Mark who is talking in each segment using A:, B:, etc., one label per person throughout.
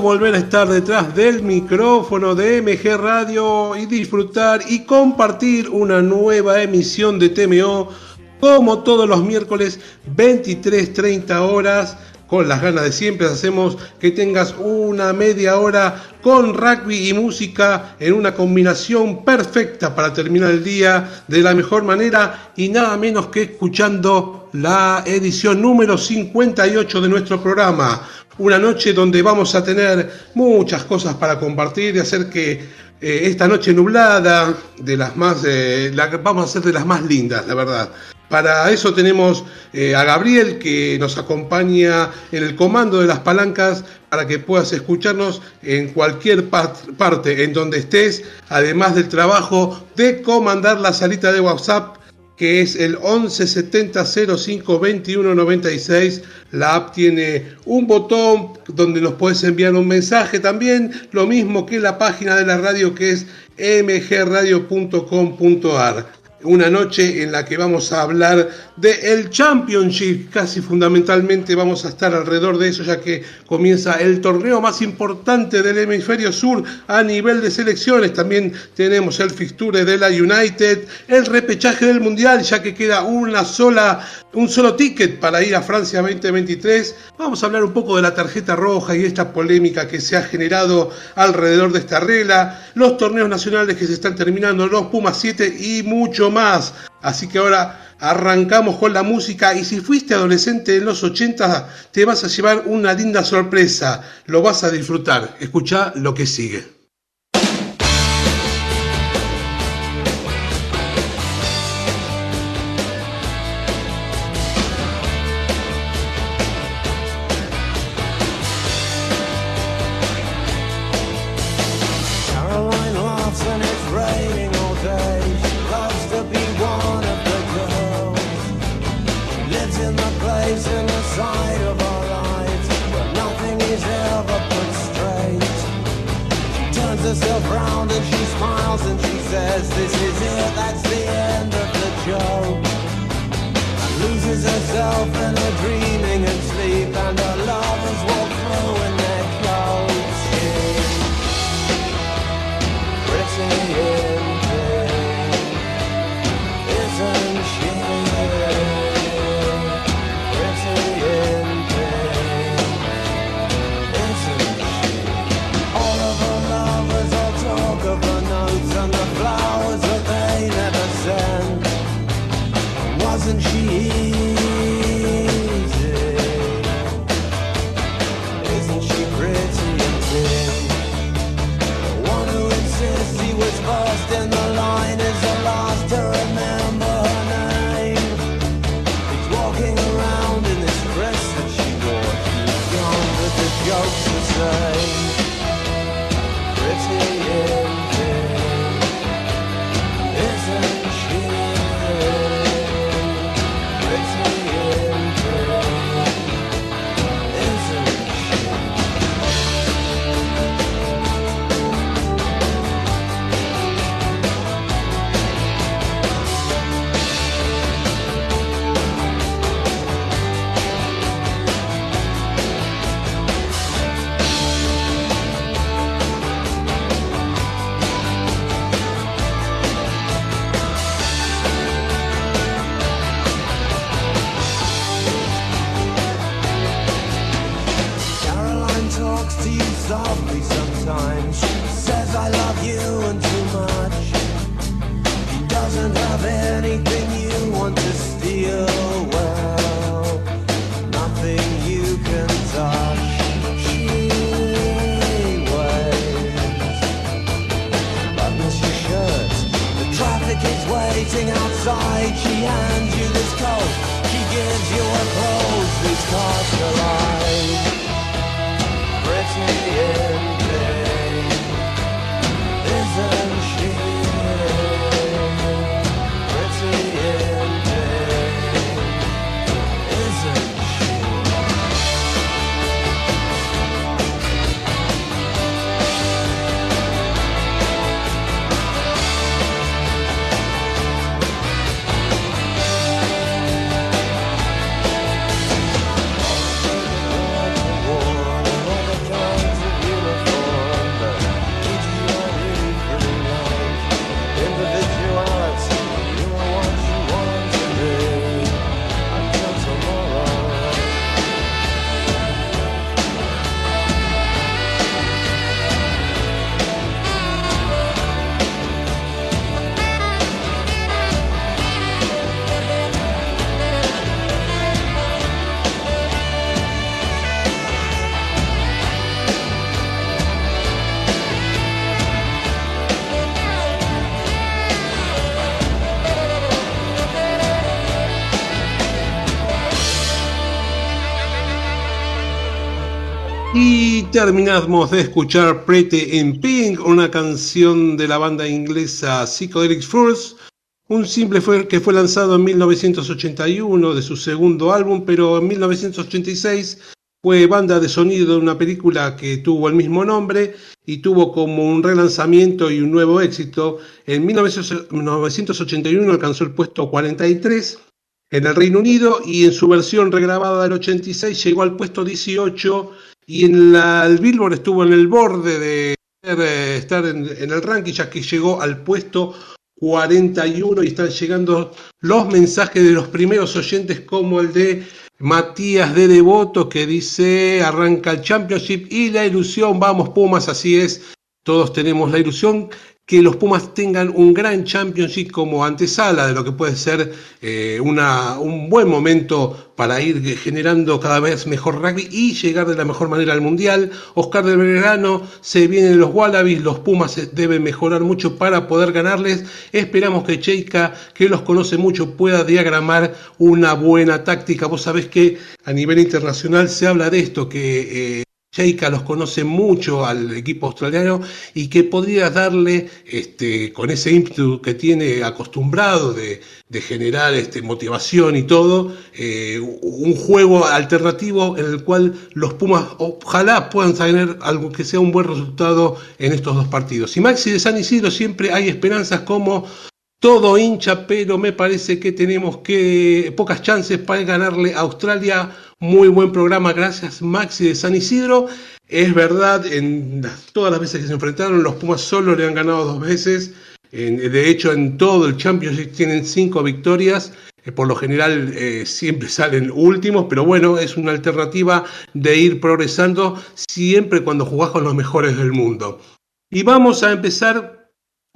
A: volver a estar detrás del micrófono de MG Radio y disfrutar y compartir una nueva emisión de TMO como todos los miércoles 23.30 horas. Con las ganas de siempre hacemos que tengas una media hora con rugby y música en una combinación perfecta para terminar el día de la mejor manera y nada menos que escuchando la edición número 58 de nuestro programa una noche donde vamos a tener muchas cosas para compartir y hacer que eh, esta noche nublada, de las más, eh, la, vamos a hacer de las más lindas, la verdad. Para eso tenemos eh, a Gabriel que nos acompaña en el comando de las palancas para que puedas escucharnos en cualquier parte en donde estés, además del trabajo de comandar la salita de WhatsApp que es el 1170 05 21 96. La app tiene un botón donde nos puedes enviar un mensaje también, lo mismo que la página de la radio que es mgradio.com.ar una noche en la que vamos a hablar del el Championship, casi fundamentalmente vamos a estar alrededor de eso ya que comienza el torneo más importante del hemisferio sur a nivel de selecciones, también tenemos el fixture de la United, el repechaje del Mundial ya que queda una sola un solo ticket para ir a Francia 2023. Vamos a hablar un poco de la tarjeta roja y esta polémica que se ha generado alrededor de esta regla, los torneos nacionales que se están terminando, los Pumas 7 y mucho más. Así que ahora arrancamos con la música y si fuiste adolescente en los 80 te vas a llevar una linda sorpresa, lo vas a disfrutar. Escucha lo que sigue.
B: smiles and she says, this is
A: it, that's the end of the joke. And loses herself and. Terminamos de escuchar Pretty in Pink, una canción de la banda inglesa Psychedelic Furs, un simple que fue lanzado en 1981 de su segundo álbum, pero en 1986 fue banda de sonido de una película que tuvo el mismo nombre y tuvo como un relanzamiento y un nuevo éxito. En 1981 alcanzó el puesto 43 en el Reino Unido y en su versión regrabada del 86 llegó al puesto 18 y en la, el Billboard estuvo en el borde de estar en, en el ranking ya que llegó al puesto 41 y están llegando los mensajes de los primeros oyentes como el de Matías de Devoto que dice arranca el Championship y la ilusión, vamos Pumas, así es, todos tenemos la ilusión que los Pumas tengan un gran championship como antesala de lo que puede ser eh, una, un buen momento para ir generando cada vez mejor rugby y llegar de la mejor manera al Mundial. Oscar del Belgrano, se vienen los Wallabies, los Pumas deben mejorar mucho para poder ganarles. Esperamos que Cheika, que los conoce mucho, pueda diagramar una buena táctica. Vos sabés que a nivel internacional se habla de esto, que... Eh, Sheika los conoce mucho al equipo australiano y que podría darle, este, con ese ímpetu que tiene acostumbrado de, generar este, motivación y todo, eh, un juego alternativo en el cual los Pumas ojalá puedan tener algo que sea un buen resultado en estos dos partidos. Y Maxi de San Isidro siempre hay esperanzas como todo hincha, pero me parece que tenemos que pocas chances para ganarle a Australia muy buen programa, gracias Maxi de San Isidro. Es verdad, en todas las veces que se enfrentaron, los Pumas solo le han ganado dos veces. de hecho, en todo el Championship tienen cinco victorias. Eh, por lo general eh, siempre salen últimos, pero bueno, es una alternativa de ir progresando siempre cuando jugás con los mejores del mundo. Y vamos a empezar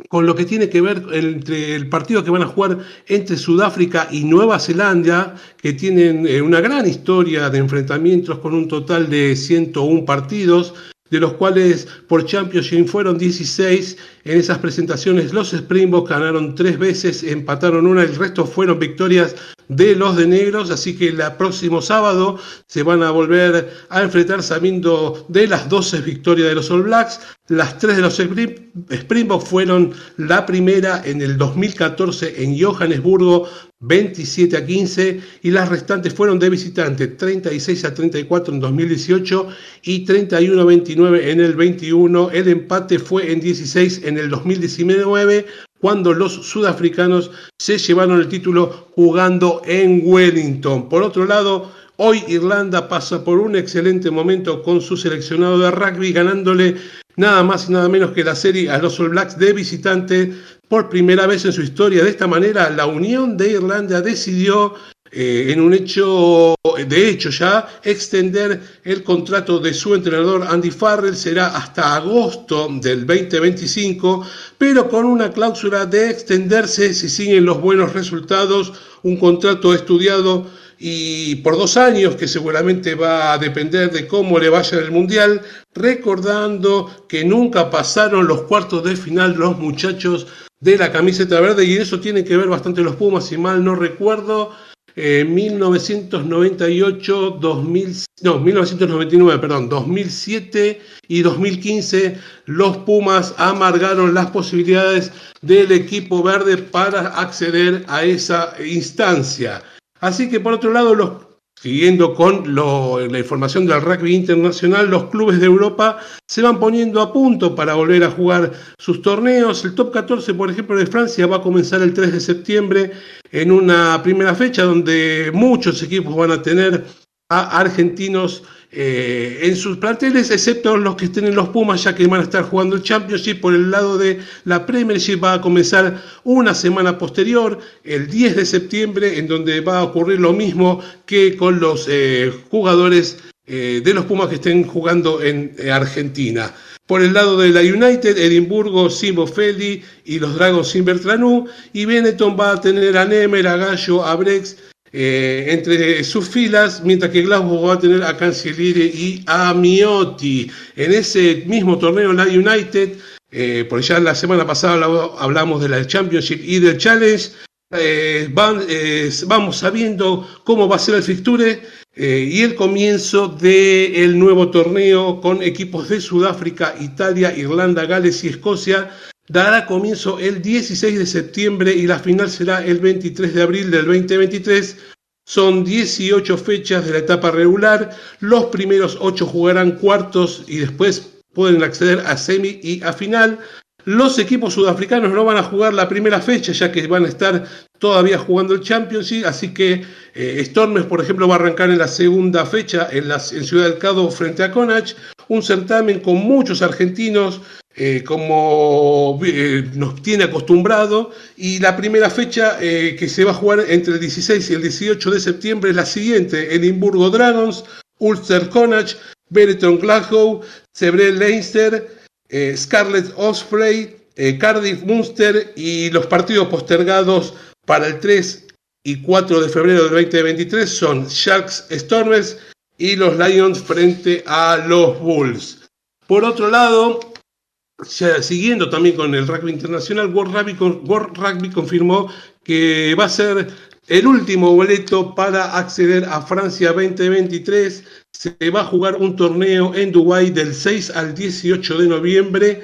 A: con lo que tiene que ver entre el partido que van a jugar entre Sudáfrica y Nueva Zelanda, que tienen eh, una gran historia de enfrentamientos con un total de 101 partidos, de los cuales por Championship fueron 16. En esas presentaciones los Springboks ganaron tres veces, empataron una, el resto fueron victorias de los de negros, así que el próximo sábado se van a volver a enfrentar sabiendo de las 12 victorias de los All Blacks. Las tres de los Springboks fueron la primera en el 2014 en Johannesburgo, 27 a 15, y las restantes fueron de visitante, 36 a 34 en 2018 y 31 a 29 en el 21. El empate fue en 16 en el 2019, cuando los sudafricanos se llevaron el título jugando en Wellington. Por otro lado, hoy Irlanda pasa por un excelente momento con su seleccionado de rugby, ganándole nada más y nada menos que la serie a los All Blacks de visitante por primera vez en su historia. De esta manera, la Unión de Irlanda decidió eh, en un hecho, de hecho ya, extender el contrato de su entrenador Andy Farrell será hasta agosto del 2025, pero con una cláusula de extenderse si siguen los buenos resultados, un contrato estudiado y por dos años, que seguramente va a depender de cómo le vaya el Mundial, recordando que nunca pasaron los cuartos de final los muchachos de la camiseta verde y eso tiene que ver bastante los Pumas, si mal no recuerdo, en 1998, 2000, no, 1999, perdón, 2007 y 2015 los Pumas amargaron las posibilidades del equipo verde para acceder a esa instancia. Así que por otro lado, los Siguiendo con la información del rugby internacional, los clubes de Europa se van poniendo a punto para volver a jugar sus torneos. El top 14, por ejemplo, de Francia va a comenzar el 3 de septiembre en una primera fecha donde muchos equipos van a tener a argentinos eh, en sus planteles, excepto los que estén en los Pumas, ya que van a estar jugando el Championship. Por el lado de la Premiership va a comenzar una semana posterior, el 10 de septiembre, en donde va a ocurrir lo mismo que con los eh, jugadores eh, de los Pumas que estén jugando en Argentina. Por el lado de la United, Edimburgo sin Feli y los Dragons sin Bertranú. Y Benetton va a tener a Nemer, a Gallo, a Brex eh, entre sus filas, mientras que Glasgow va a tener a Cancelliere y a Miotti. En ese mismo torneo, la United, eh, por ya la semana pasada hablamos de la Championship y del Challenge, eh, vamos sabiendo cómo va a ser el fixture. eh, y el comienzo del nuevo torneo con equipos de Sudáfrica, Italia, Irlanda, Gales y Escocia dará comienzo el 16 de septiembre y la final será el 23 de abril del 2023. Son 18 fechas de la etapa regular, los primeros 8 jugarán cuartos y después pueden acceder a semi y a final. Los equipos sudafricanos no van a jugar la primera fecha, ya que van a estar todavía jugando el Championship, así que eh, Stormes, por ejemplo, va a arrancar en la segunda fecha en, la, Ciudad del Cado frente a Conach, un certamen con muchos argentinos, eh, como eh, nos tiene acostumbrado, y la primera fecha que se va a jugar entre el 16 y el 18 de septiembre es la siguiente, Edimburgo Dragons, Ulster Conach, Benetton Glasgow, Sebrel Leinster, eh, Scarlett Osprey, eh, Cardiff Munster y los partidos postergados para el 3 y 4 de febrero del 2023 son Sharks Stormers y los Lions frente a los Bulls. Por otro lado, siguiendo también con el rugby internacional, World Rugby confirmó que va a ser el último boleto para acceder a Francia 2023 se va a jugar un torneo en Dubái del 6 al 18 de noviembre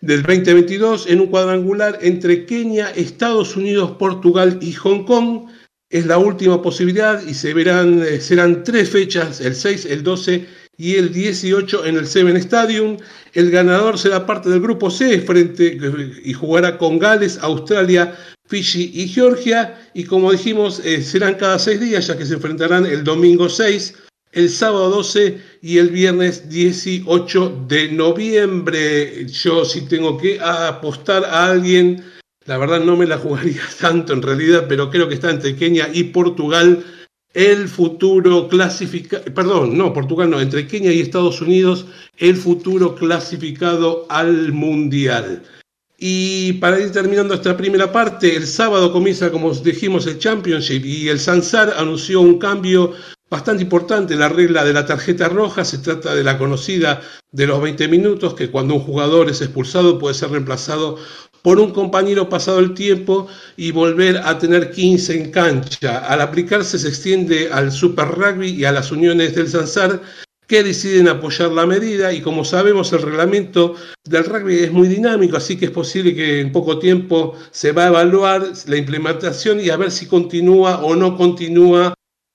A: del 2022 en un cuadrangular entre Kenia, Estados Unidos, Portugal y Hong Kong. Es la última posibilidad y se verán, eh, serán tres fechas, el 6, el 12 y el 18 en el Seven Stadium. El ganador será parte del grupo C frente, y jugará con Gales, Australia, Fiji y Georgia. Y como dijimos, eh, serán cada seis días, ya que se enfrentarán el domingo 6, el sábado 12 y el viernes 18 de noviembre. Yo si tengo que apostar a alguien, la verdad no me la jugaría tanto en realidad, pero creo que está entre Kenia y Portugal el futuro clasificado, perdón, no, Portugal no, entre Kenia y Estados Unidos, el futuro clasificado al Mundial. Y para ir terminando esta primera parte, el sábado comienza, como dijimos, el Championship y el Sansar anunció un cambio bastante importante en la regla de la tarjeta roja. Se trata de la conocida de los 20 minutos, que cuando un jugador es expulsado puede ser reemplazado por un compañero pasado el tiempo y volver a tener 15 en cancha. Al aplicarse se extiende al Super Rugby y a las uniones del Sansar que deciden apoyar la medida y como sabemos el reglamento del rugby es muy dinámico, así que es posible que en poco tiempo se va a evaluar la implementación y a ver si continúa o no continúa,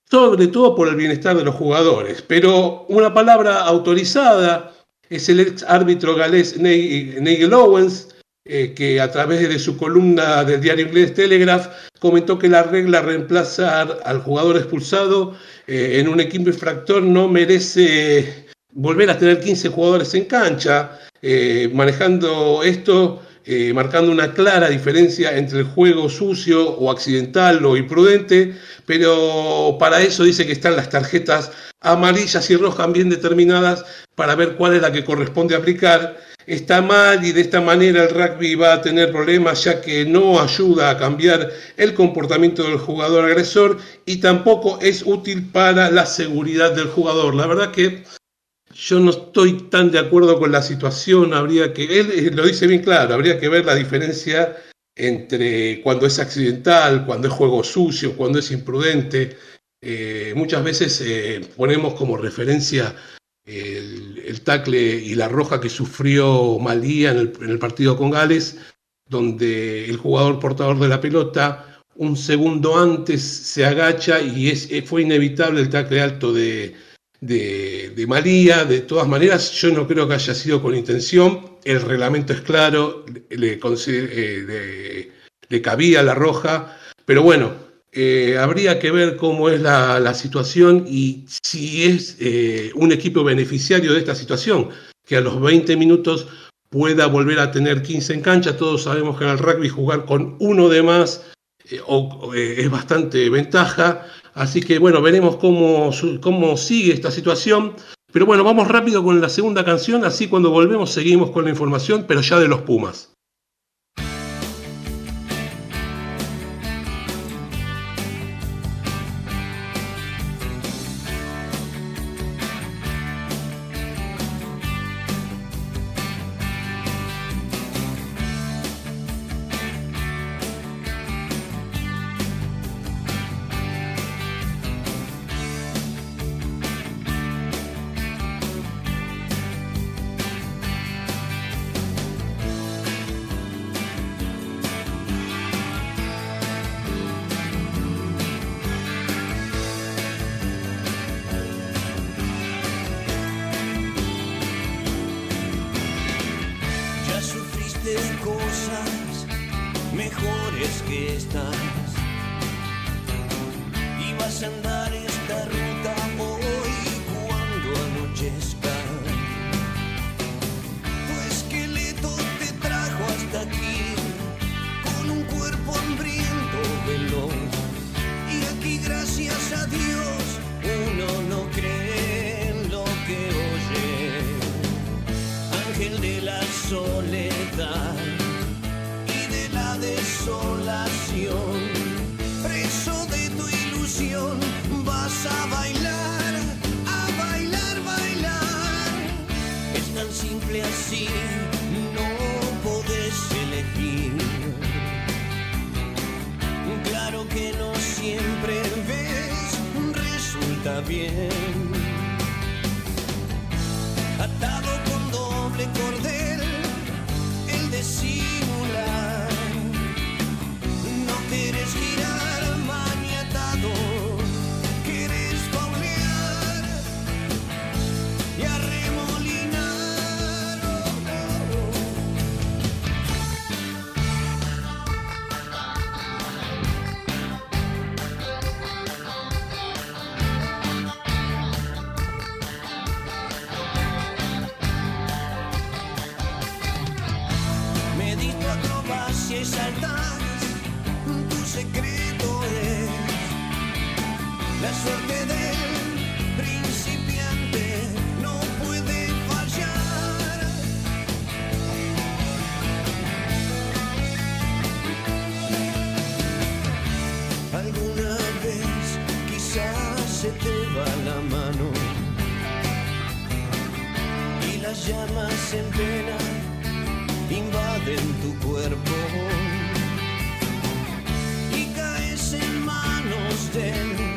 A: sobre todo por el bienestar de los jugadores. Pero una palabra autorizada es el ex árbitro galés Nigel Owens, eh, que a través de su columna del diario inglés Telegraph comentó que la regla reemplazar al jugador expulsado eh, en un equipo infractor no merece volver a tener 15 jugadores en cancha, eh, manejando esto, marcando una clara diferencia entre el juego sucio o accidental o imprudente, pero para eso dice que están las tarjetas amarillas y rojas bien determinadas para ver cuál es la que corresponde aplicar está mal y de esta manera el rugby va a tener problemas ya que no ayuda a cambiar el comportamiento del jugador agresor y tampoco es útil para la seguridad del jugador. La verdad que yo no estoy tan de acuerdo con la situación, habría que, él eh, lo dice bien claro, habría que ver la diferencia entre cuando es accidental, cuando es juego sucio, cuando es imprudente. Eh, muchas veces eh, ponemos como referencia el, tacle y la roja que sufrió Malía en el, partido con Gales, donde el jugador portador de la pelota un segundo antes se agacha y fue inevitable el tacle alto de, de, Malía. De todas maneras, yo no creo que haya sido con intención. El reglamento es claro, le, eh, le cabía la roja, pero bueno, eh, habría que ver cómo es la, situación y si es eh, un equipo beneficiario de esta situación, que a los 20 minutos pueda volver a tener 15 en cancha. Todos sabemos que en el rugby jugar con uno de más es bastante ventaja. Así que bueno, veremos cómo, cómo sigue esta situación. Pero bueno, vamos rápido con la segunda canción, así cuando volvemos seguimos con la información, pero ya de los Pumas.
B: Mejores que estas. Y vas a andar esta ruta hoy cuando anochezca. Tu esqueleto te trajo hasta aquí con un cuerpo hambriento veloz. Y aquí gracias a Dios uno no cree en lo que oye. Ángel de la soledad Preso de tu ilusión, vas a bailar, a bailar, bailar. Es tan simple así, no podés elegir. Claro que no siempre ves, resulta bien. Atado con doble cordel, te va la mano. Y las llamas en pena invaden tu cuerpo. Y caes en manos del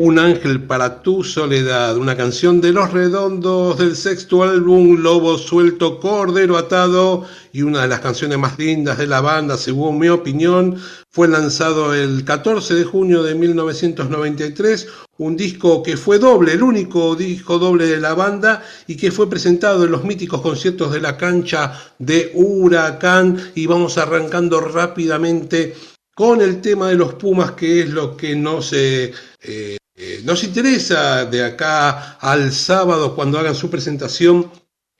A: Un ángel para tu soledad, una canción de Los Redondos del sexto álbum Lobo Suelto, Cordero Atado. Y una de las canciones más lindas de la banda, según mi opinión, fue lanzado el 14 de junio de 1993, un disco que fue doble, el único disco doble de la banda y que fue presentado en los míticos conciertos de la cancha de Huracán. Y vamos arrancando rápidamente con el tema de los Pumas, que es lo que nos, eh, eh, eh, nos interesa de acá al sábado cuando hagan su presentación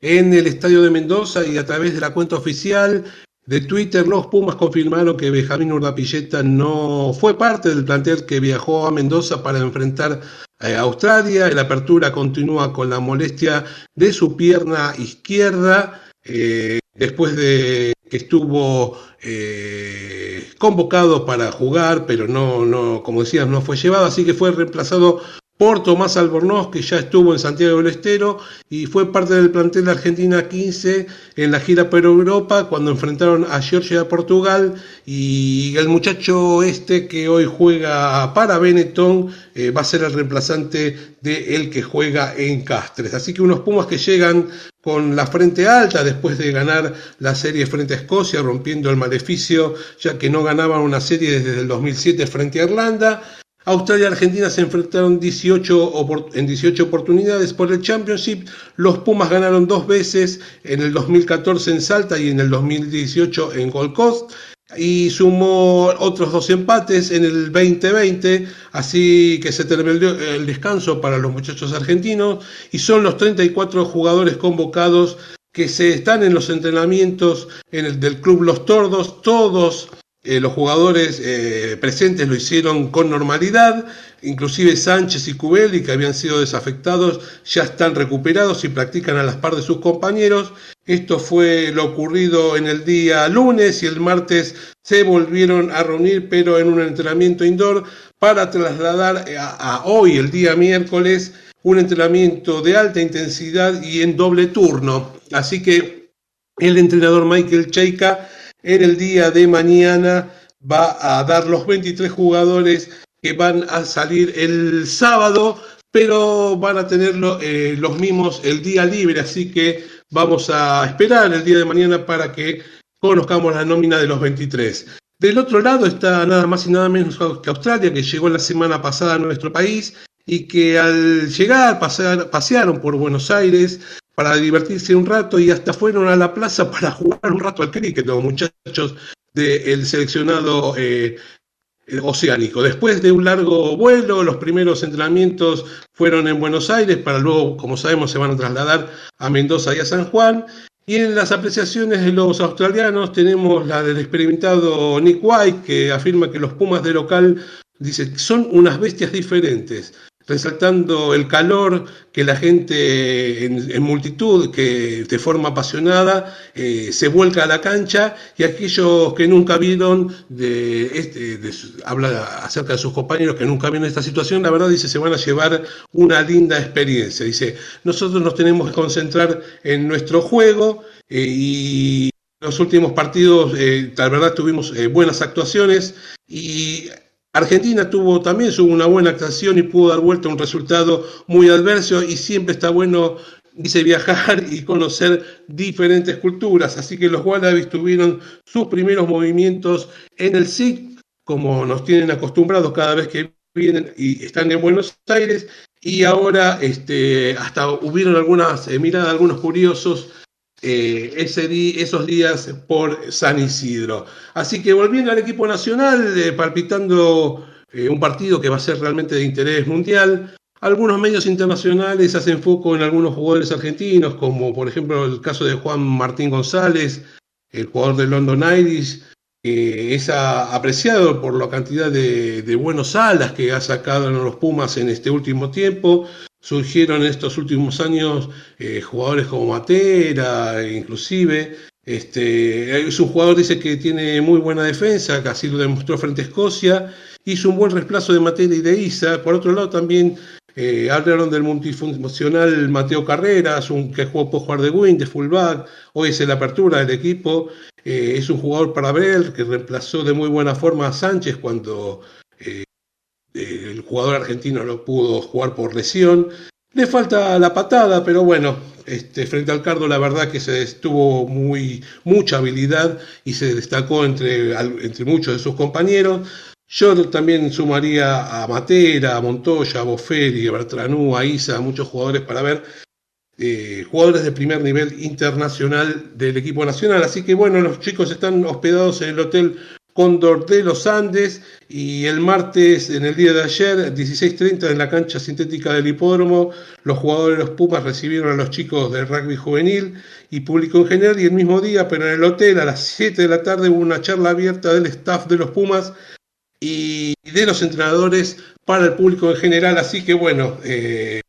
A: en el Estadio de Mendoza y a través de la cuenta oficial de Twitter, los Pumas confirmaron que Benjamín Urdapilleta no fue parte del plantel que viajó a Mendoza para enfrentar a Australia. La apertura continúa con la molestia de su pierna izquierda. eh, después de que estuvo eh, convocado para jugar, pero no, no, como decías, no fue llevado, así que fue reemplazado por Tomás Albornoz, que ya estuvo en Santiago del Estero y fue parte del plantel de Argentina 15 en la gira por Europa cuando enfrentaron a Georgia a Portugal y el muchacho este que hoy juega para Benetton eh, va a ser el reemplazante de el que juega en Castres. Así que unos Pumas que llegan con la frente alta después de ganar la serie frente a Escocia, rompiendo el maleficio, ya que no ganaban una serie desde el 2007 frente a Irlanda. Australia y Argentina se enfrentaron 18 opor- en 18 oportunidades por el Championship. Los Pumas ganaron dos veces, en el 2014 en Salta y en el 2018 en Gold Coast. Y sumó otros dos empates en el 2020, así que se terminó el descanso para los muchachos argentinos y son los 34 jugadores convocados que se están en los entrenamientos en el del club Los Tordos, todos eh, los jugadores eh, presentes lo hicieron con normalidad, inclusive Sánchez y Cubelli, que habían sido desafectados, ya están recuperados y practican a las par de sus compañeros. Esto fue lo ocurrido en el día lunes y el martes se volvieron a reunir, pero en un entrenamiento indoor, para trasladar a, hoy, el día miércoles, un entrenamiento de alta intensidad y en doble turno. Así que el entrenador Michael Cheika en el día de mañana va a dar los 23 jugadores que van a salir el sábado, pero van a tener eh, los mismos el día libre, así que vamos a esperar el día de mañana para que conozcamos la nómina de los 23. Del otro lado está nada más y nada menos que Australia, que llegó la semana pasada a nuestro país y que al llegar pasearon por Buenos Aires, para divertirse un rato y hasta fueron a la plaza para jugar un rato al cricket, los muchachos del seleccionado eh, oceánico. Después de un largo vuelo, los primeros entrenamientos fueron en Buenos Aires, para luego, como sabemos, se van a trasladar a Mendoza y a San Juan. Y en las apreciaciones de los australianos tenemos la del experimentado Nick White, que afirma que los Pumas de local, dice, son unas bestias diferentes resaltando el calor que la gente en, multitud, que de forma apasionada eh, se vuelca a la cancha y aquellos que nunca vieron, de, este, habla acerca de sus compañeros que nunca vieron esta situación, la verdad dice, se van a llevar una linda experiencia. Dice, nosotros nos tenemos que concentrar en nuestro juego eh, y los últimos partidos, eh, la verdad, tuvimos buenas actuaciones y Argentina tuvo también una buena actuación y pudo dar vuelta a un resultado muy adverso y siempre está bueno dice viajar y conocer diferentes culturas. Así que los Wallabies tuvieron sus primeros movimientos en el SIC, como nos tienen acostumbrados cada vez que vienen y están en Buenos Aires. Y ahora este, hasta hubieron algunas eh, miradas, algunos curiosos eh, ese esos días por San Isidro. Así que volviendo al equipo nacional, eh, palpitando eh, un partido que va a ser realmente de interés mundial, algunos medios internacionales hacen foco en algunos jugadores argentinos, como por ejemplo el caso de Juan Martín González, el jugador de London Irish, que es apreciado por la cantidad de, de buenos alas que ha sacado en los Pumas en este último tiempo surgieron estos últimos años eh, jugadores como Matera, inclusive. Este, es un jugador, dice que tiene muy buena defensa, que así lo demostró frente a Escocia. Hizo un buen reemplazo de Matera y de Isa. Por otro lado, también eh, hablaron del multifuncional Mateo Carreras, un que jugó por jugar de wing, de fullback. Hoy es la apertura del equipo. Eh, es un jugador para ver, que reemplazó de muy buena forma a Sánchez cuando el jugador argentino no pudo jugar por lesión. Le falta la patada, pero bueno, este, frente al Cardo la verdad que se estuvo muy, mucha habilidad y se destacó entre, entre muchos de sus compañeros. Yo también sumaría a Matera, a Montoya, a Boferi, a Bertranú, a Isa, a muchos jugadores para ver eh, jugadores de primer nivel internacional del equipo nacional. Así que bueno, los chicos están hospedados en el Hotel Cóndor de los Andes y el martes, en el día de ayer, 16.30 en la cancha sintética del hipódromo, los jugadores de los Pumas recibieron a los chicos del rugby juvenil y público en general y el mismo día, pero en el hotel a las 7 de la tarde hubo una charla abierta del staff de los Pumas y de los entrenadores para el público en general, así que bueno, eh,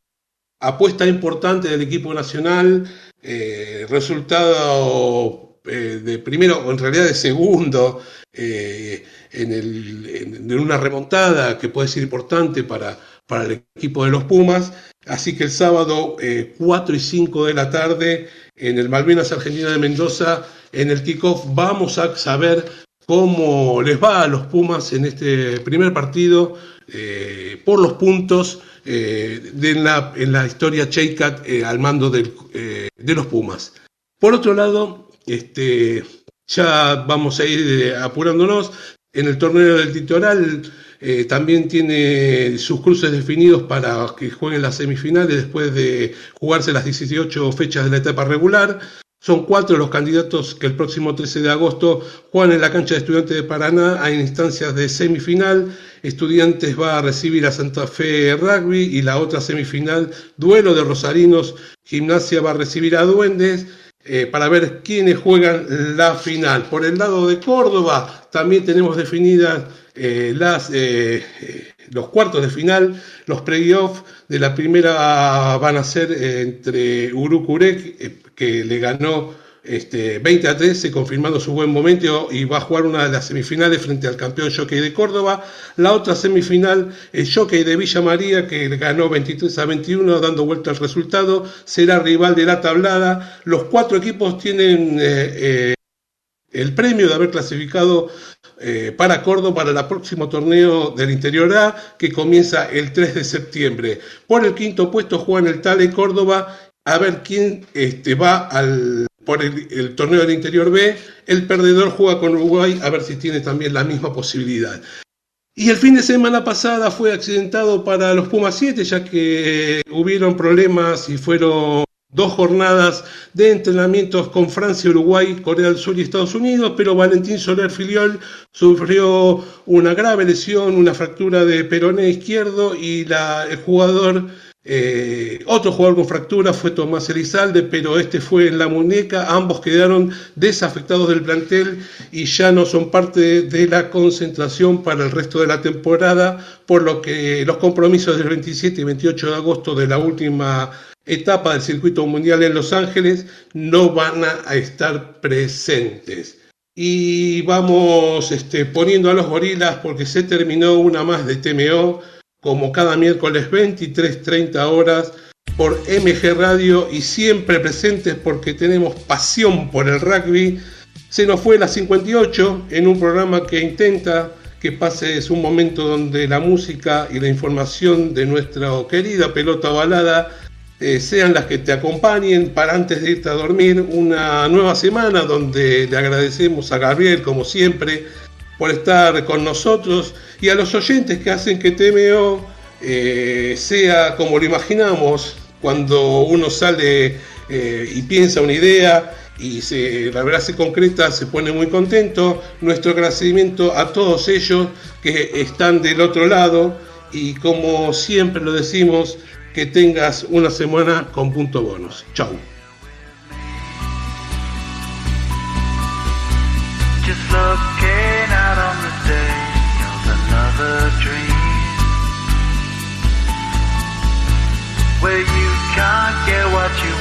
A: apuesta importante del equipo nacional, eh, resultado eh, de primero, o en realidad de segundo, eh, en, una remontada que puede ser importante para, para el equipo de los Pumas. Así que el sábado 4 eh, y 5 de la tarde en el Malvinas Argentina de Mendoza, en el kickoff, vamos a saber cómo les va a los Pumas en este primer partido por los puntos la, en la historia Cheycat al mando de los Pumas. Por otro lado, este, ya vamos a ir eh, apurándonos. En el torneo del Titoral eh, también tiene sus cruces definidos para que jueguen las semifinales después de jugarse las 18 fechas de la etapa regular. Son cuatro los candidatos que el próximo 13 de agosto juegan en la cancha de Estudiantes de Paraná a instancias de semifinal. Estudiantes va a recibir a Santa Fe Rugby y la otra semifinal, duelo de Rosarinos. Gimnasia va a recibir a Duendes eh, para ver quiénes juegan la final. Por el lado de Córdoba también tenemos definidas eh, las, eh, los cuartos de final, los playoffs de la primera van a ser entre Urucurec, que le ganó este, 20 a 13, confirmando su buen momento y va a jugar una de las semifinales frente al campeón Jockey de Córdoba. La otra semifinal, el Jockey de Villa María, que ganó 23 a 21, dando vuelta al resultado, será rival de la tablada. Los cuatro equipos tienen eh, eh, el premio de haber clasificado eh, para Córdoba para el próximo torneo del Interior A, que comienza el 3 de septiembre. Por el quinto puesto juegan el Tale Córdoba a ver quién este, va al por el, torneo del Interior B, el perdedor juega con Uruguay a ver si tiene también la misma posibilidad. Y el fin de semana pasada fue accidentado para los Pumas 7, ya que hubieron problemas y fueron dos jornadas de entrenamientos con Francia, Uruguay, Corea del Sur y Estados Unidos, pero Valentín Soler Filiol sufrió una grave lesión, una fractura de peroné izquierdo y el jugador eh, otro jugador con fractura fue Tomás Elizalde, pero este fue en la muñeca. Ambos quedaron desafectados del plantel y ya no son parte de la concentración para el resto de la temporada, por lo que los compromisos del 27 y 28 de agosto de la última etapa del circuito mundial en Los Ángeles no van a estar presentes. Y vamos este, poniendo a los gorilas porque se terminó una más de TMO como cada miércoles 23.30 horas por MG Radio y siempre presentes porque tenemos pasión por el rugby. Se nos fue la 58 en un programa que intenta que pases un momento donde la música y la información de nuestra querida pelota balada eh, sean las que te acompañen para antes de irte a dormir. Una nueva semana donde le agradecemos a Gabriel, como siempre, por estar con nosotros y a los oyentes que hacen que TMO eh, sea como lo imaginamos cuando uno sale eh, y piensa una idea y se, la verdad se concreta, se pone muy contento. Nuestro agradecimiento a todos ellos que están del otro lado y como siempre lo decimos, que tengas una semana con punto bonus. Chau. Where you can't get what you.